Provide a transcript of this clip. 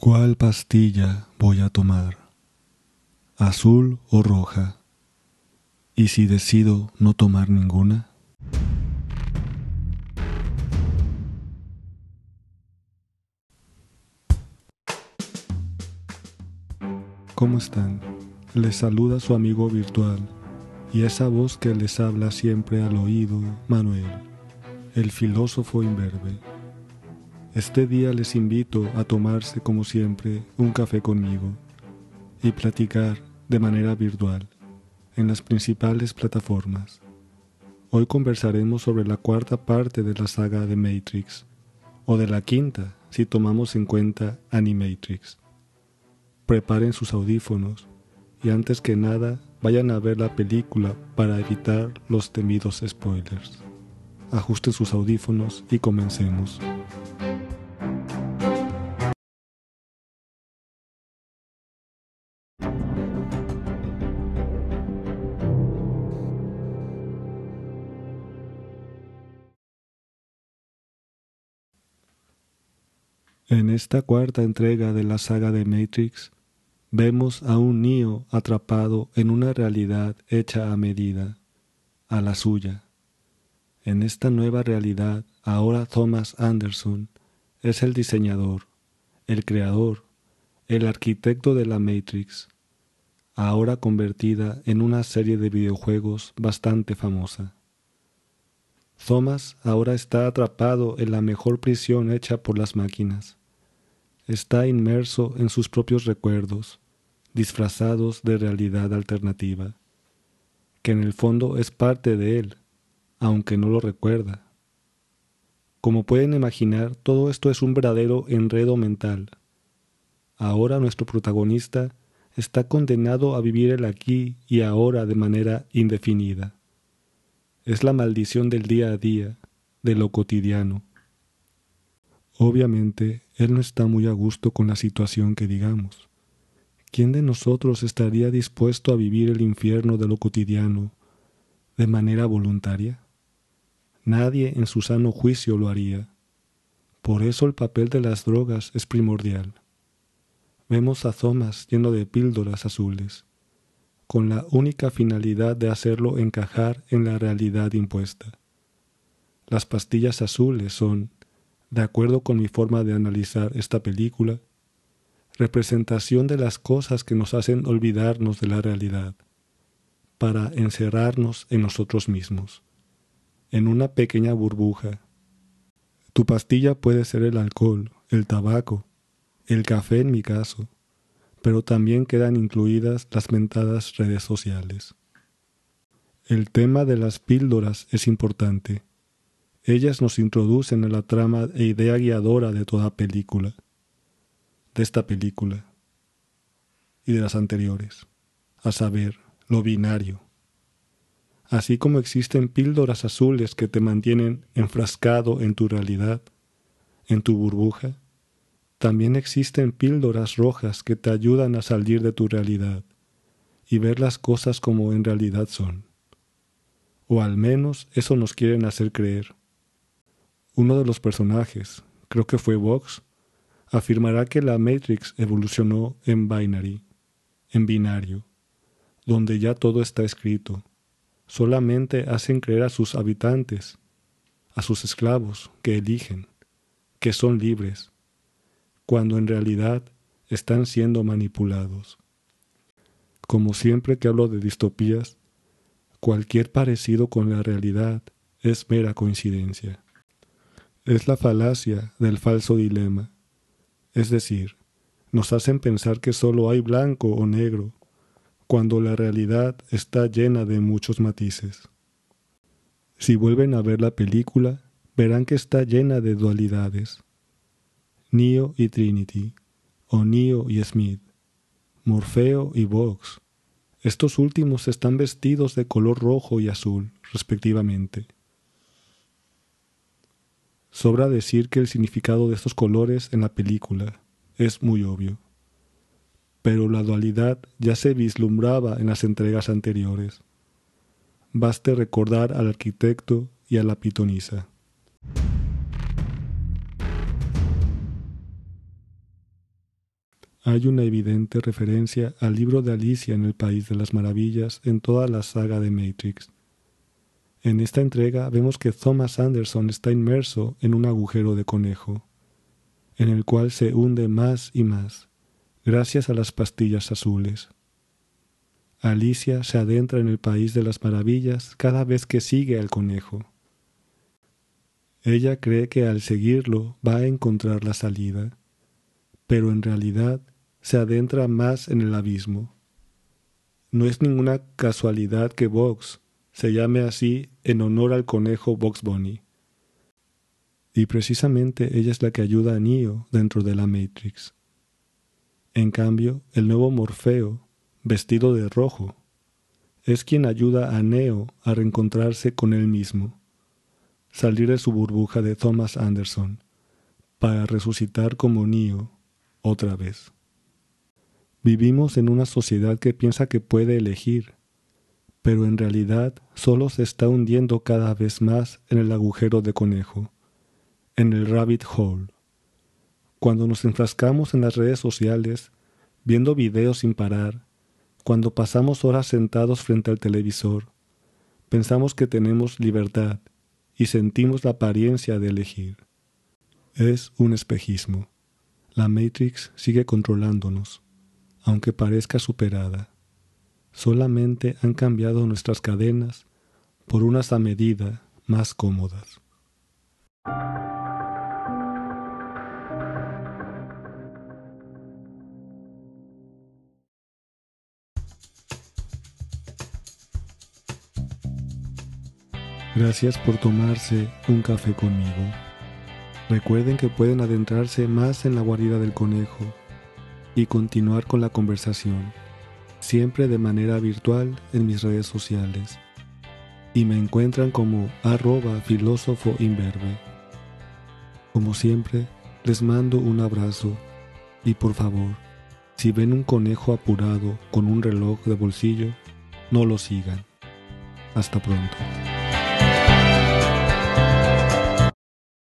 ¿Cuál pastilla voy a tomar? ¿Azul o roja? ¿Y si decido no tomar ninguna? ¿Cómo están? Les saluda su amigo virtual y esa voz que les habla siempre al oído, Manuel, el filósofo imberbe. Este día les invito a tomarse como siempre un café conmigo y platicar de manera virtual en las principales plataformas. Hoy conversaremos sobre la cuarta parte de la saga de Matrix, o de la quinta si tomamos en cuenta Animatrix. Preparen sus audífonos y antes que nada vayan a ver la película para evitar los temidos spoilers. Ajusten sus audífonos y comencemos. En esta cuarta entrega de la saga de Matrix, vemos a un Neo atrapado en una realidad hecha a medida, a la suya. En esta nueva realidad, ahora Thomas Anderson es el diseñador, el creador, el arquitecto de la Matrix, ahora convertida en una serie de videojuegos bastante famosa. Thomas ahora está atrapado en la mejor prisión hecha por las máquinas está inmerso en sus propios recuerdos, disfrazados de realidad alternativa, que en el fondo es parte de él, aunque no lo recuerda. Como pueden imaginar, todo esto es un verdadero enredo mental. Ahora nuestro protagonista está condenado a vivir el aquí y ahora de manera indefinida. Es la maldición del día a día, de lo cotidiano. Obviamente, él no está muy a gusto con la situación que digamos. ¿Quién de nosotros estaría dispuesto a vivir el infierno de lo cotidiano de manera voluntaria? Nadie en su sano juicio lo haría. Por eso el papel de las drogas es primordial. Vemos a Thomas lleno de píldoras azules, con la única finalidad de hacerlo encajar en la realidad impuesta. Las pastillas azules son, de acuerdo con mi forma de analizar esta película, representación de las cosas que nos hacen olvidarnos de la realidad, para encerrarnos en nosotros mismos, en una pequeña burbuja. Tu pastilla puede ser el alcohol, el tabaco, el café en mi caso, pero también quedan incluidas las mentadas redes sociales. El tema de las píldoras es importante ellas nos introducen en la trama e idea guiadora de toda película, de esta película y de las anteriores, a saber, lo binario. Así como existen píldoras azules que te mantienen enfrascado en tu realidad, en tu burbuja, también existen píldoras rojas que te ayudan a salir de tu realidad y ver las cosas como en realidad son. O al menos eso nos quieren hacer creer. Uno de los personajes, creo que fue Vox, afirmará que la Matrix evolucionó en binary, en binario, donde ya todo está escrito. Solamente hacen creer a sus habitantes, a sus esclavos, que eligen, que son libres, cuando en realidad están siendo manipulados. Como siempre que hablo de distopías, cualquier parecido con la realidad es mera coincidencia es la falacia del falso dilema. Es decir, nos hacen pensar que solo hay blanco o negro, cuando la realidad está llena de muchos matices. Si vuelven a ver la película, verán que está llena de dualidades. Neo y Trinity, o Neo y Smith, Morfeo y Vox. Estos últimos están vestidos de color rojo y azul, respectivamente. Sobra decir que el significado de estos colores en la película es muy obvio, pero la dualidad ya se vislumbraba en las entregas anteriores. Baste recordar al arquitecto y a la pitonisa. hay una evidente referencia al libro de Alicia en el País de las Maravillas en toda la saga de Matrix. En esta entrega vemos que Thomas Anderson está inmerso en un agujero de conejo, en el cual se hunde más y más, gracias a las pastillas azules. Alicia se adentra en el país de las maravillas cada vez que sigue al conejo. Ella cree que al seguirlo va a encontrar la salida, pero en realidad se adentra más en el abismo. No es ninguna casualidad que Vox se llame así en honor al conejo Box Bunny. Y precisamente ella es la que ayuda a Neo dentro de la Matrix. En cambio, el nuevo Morfeo, vestido de rojo, es quien ayuda a Neo a reencontrarse con él mismo, salir de su burbuja de Thomas Anderson, para resucitar como Neo otra vez. Vivimos en una sociedad que piensa que puede elegir, pero en realidad solo se está hundiendo cada vez más en el agujero de conejo, en el rabbit hole. Cuando nos enfrascamos en las redes sociales, viendo videos sin parar, cuando pasamos horas sentados frente al televisor, pensamos que tenemos libertad y sentimos la apariencia de elegir. Es un espejismo. La Matrix sigue controlándonos, aunque parezca superada. Solamente han cambiado nuestras cadenas por unas a medida más cómodas. Gracias por tomarse un café conmigo. Recuerden que pueden adentrarse más en la guarida del conejo y continuar con la conversación siempre de manera virtual en mis redes sociales y me encuentran como arroba filósofo. Como siempre, les mando un abrazo y por favor, si ven un conejo apurado con un reloj de bolsillo, no lo sigan. Hasta pronto.